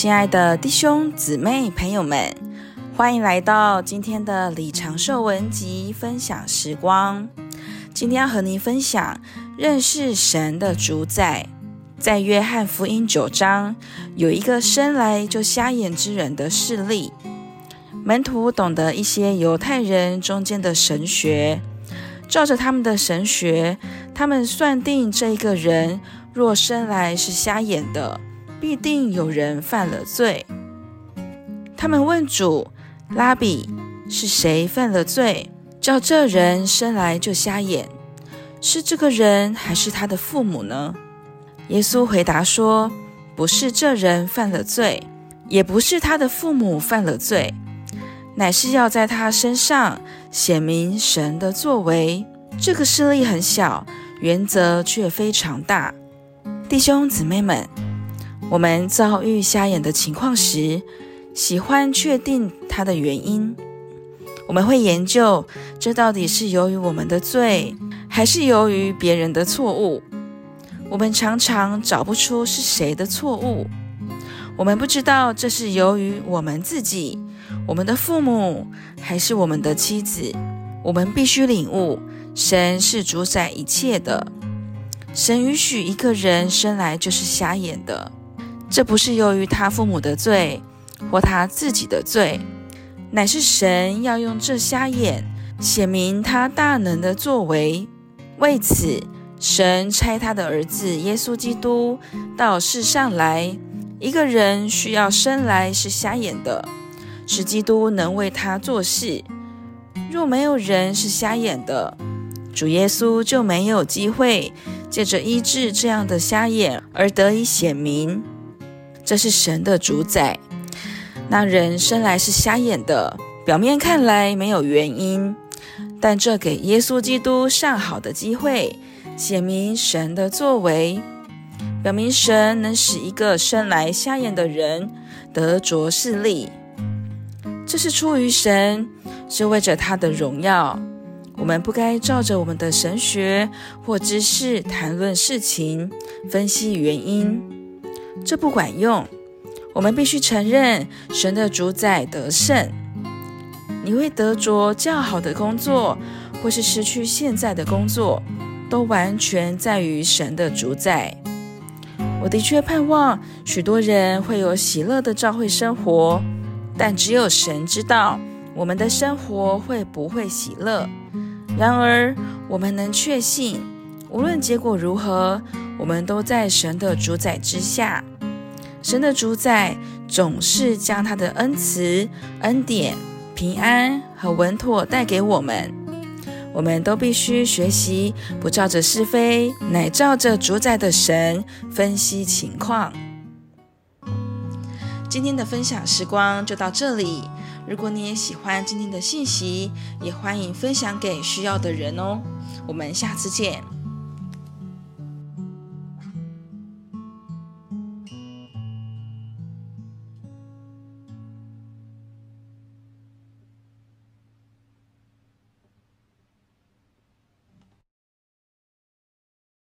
亲爱的弟兄姊妹朋友们，欢迎来到今天的李长寿文集分享时光。今天要和您分享认识神的主宰。在约翰福音九章，有一个生来就瞎眼之人的事例。门徒懂得一些犹太人中间的神学，照着他们的神学，他们算定这一个人若生来是瞎眼的，必定有人犯了罪。他们问主：“拉比，是谁犯了罪，叫这人生来就瞎眼？是这个人，还是他的父母呢？”耶稣回答说：“不是这人犯了罪，也不是他的父母犯了罪。”乃是要在他身上显明神的作为。这个事例很小，原则却非常大。弟兄姊妹们，我们遭遇瞎眼的情况时，喜欢确定它的原因。我们会研究，这到底是由于我们的罪，还是由于别人的错误？我们常常找不出是谁的错误。我们不知道这是由于我们自己。我们的父母还是我们的妻子，我们必须领悟，神是主宰一切的。神允许一个人生来就是瞎眼的，这不是由于他父母的罪或他自己的罪，乃是神要用这瞎眼显明他大能的作为。为此，神差他的儿子耶稣基督到世上来。一个人需要生来是瞎眼的。使基督能为他做事。若没有人是瞎眼的，主耶稣就没有机会借着医治这样的瞎眼而得以显明。这是神的主宰。那人生来是瞎眼的，表面看来没有原因，但这给耶稣基督上好的机会，显明神的作为，表明神能使一个生来瞎眼的人得着视力。这是出于神，是为着他的荣耀。我们不该照着我们的神学或知识谈论事情，分析原因，这不管用。我们必须承认神的主宰得胜。你会得着较好的工作，或是失去现在的工作，都完全在于神的主宰。我的确盼望许多人会有喜乐的教会生活。但只有神知道我们的生活会不会喜乐。然而，我们能确信，无论结果如何，我们都在神的主宰之下。神的主宰总是将他的恩慈、恩典、平安和稳妥带给我们。我们都必须学习，不照着是非，乃照着主宰的神分析情况。今天的分享时光就到这里。如果你也喜欢今天的信息，也欢迎分享给需要的人哦。我们下次见。